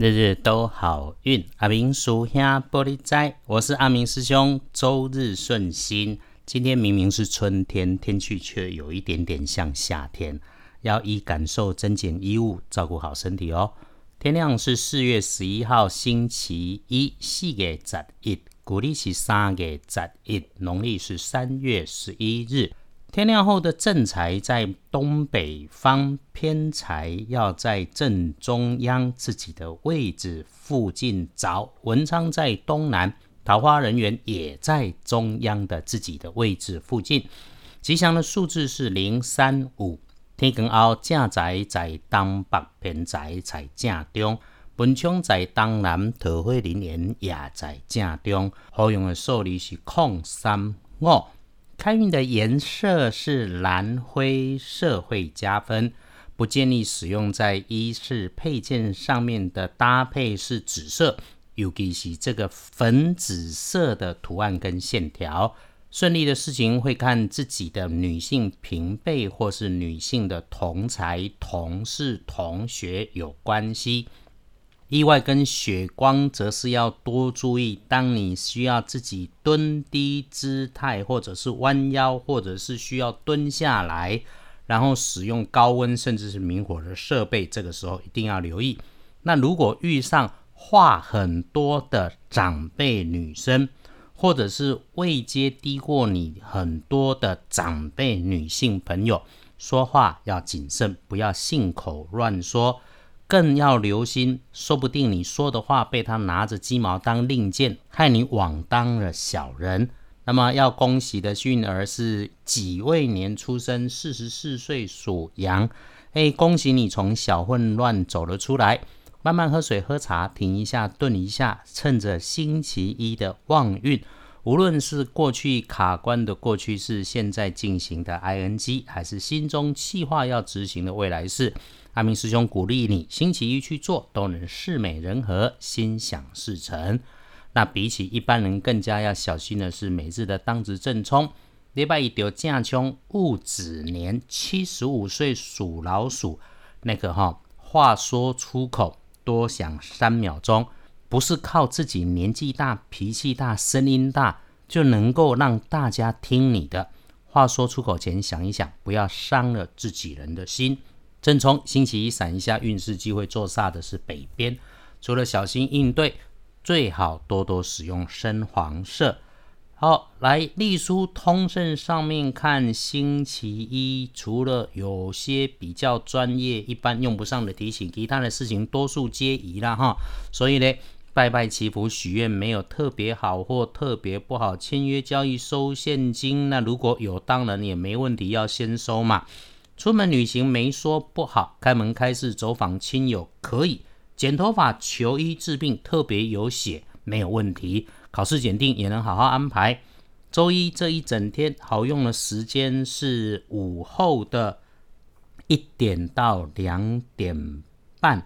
日日都好运，阿明属下玻璃仔，我是阿明师兄，周日顺心。今天明明是春天，天气却有一点点像夏天，要以感受增减衣物，照顾好身体哦。天亮是四月十一号星期一，四月十一，古历是三月十一，农历是三月十一日。天亮后的正财在东北方，偏财要在正中央自己的位置附近找。文昌在东南，桃花人员也在中央的自己的位置附近。吉祥的数字是零三五。天光后正财在东北，偏财在正中。文昌在东南，桃花人员也在正中。好用的数字是空三五。开运的颜色是蓝灰色，会加分。不建议使用在衣饰配件上面的搭配是紫色，尤其是这个粉紫色的图案跟线条。顺利的事情会看自己的女性平辈或是女性的同才、同事、同学有关系。意外跟血光则是要多注意。当你需要自己蹲低姿态，或者是弯腰，或者是需要蹲下来，然后使用高温甚至是明火的设备，这个时候一定要留意。那如果遇上话很多的长辈女生，或者是位阶低过你很多的长辈女性朋友，说话要谨慎，不要信口乱说。更要留心，说不定你说的话被他拿着鸡毛当令箭，害你枉当了小人。那么要恭喜的运儿是己未年出生，四十四岁属羊。哎，恭喜你从小混乱走了出来。慢慢喝水喝茶，停一下，顿一下，趁着星期一的旺运，无论是过去卡关的过去式，现在进行的 ing，还是心中计划要执行的未来式。阿明师兄鼓励你，星期一去做，都能事美人和，心想事成。那比起一般人更加要小心的是，每日的当值正冲，礼拜一丢正冲，戊子年七十五岁属老鼠，那个哈话说出口多想三秒钟，不是靠自己年纪大、脾气大、声音大就能够让大家听你的。话说出口前想一想，不要伤了自己人的心。正冲星期一闪一下运势机会做煞的是北边，除了小心应对，最好多多使用深黄色。好，来隶书通胜上面看星期一，除了有些比较专业、一般用不上的提醒，其他的事情多数皆宜了哈。所以呢，拜拜祈福许愿没有特别好或特别不好，签约交易收现金，那如果有当然也没问题，要先收嘛。出门旅行没说不好，开门开市走访亲友可以，剪头发求医治病特别有血没有问题，考试检定也能好好安排。周一这一整天好用的时间是午后的一点到两点半，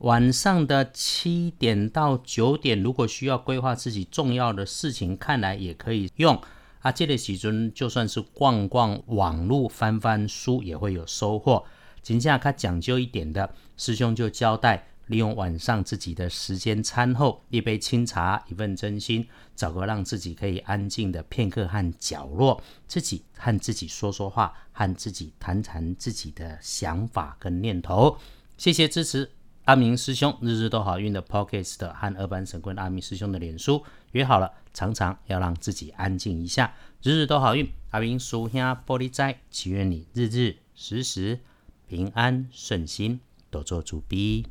晚上的七点到九点，如果需要规划自己重要的事情，看来也可以用。啊，这个时阵就算是逛逛网络、翻翻书，也会有收获。今天他讲究一点的师兄就交代，利用晚上自己的时间，餐后一杯清茶，一份真心，找个让自己可以安静的片刻和角落，自己和自己说说话，和自己谈谈自己的想法跟念头。谢谢支持。阿明师兄日日都好运的 Pocket 和二班神棍阿明师兄的脸书约好了，常常要让自己安静一下，日日都好运。阿明属下玻璃斋，祈愿你日日时时平安顺心，多做主逼。